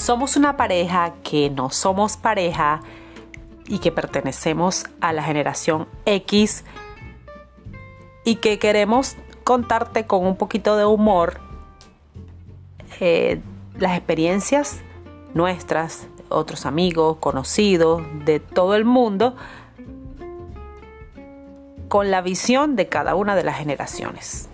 somos una pareja que no somos pareja y que pertenecemos a la generación X y que queremos contarte con un poquito de humor eh, las experiencias nuestras, otros amigos, conocidos, de todo el mundo, con la visión de cada una de las generaciones.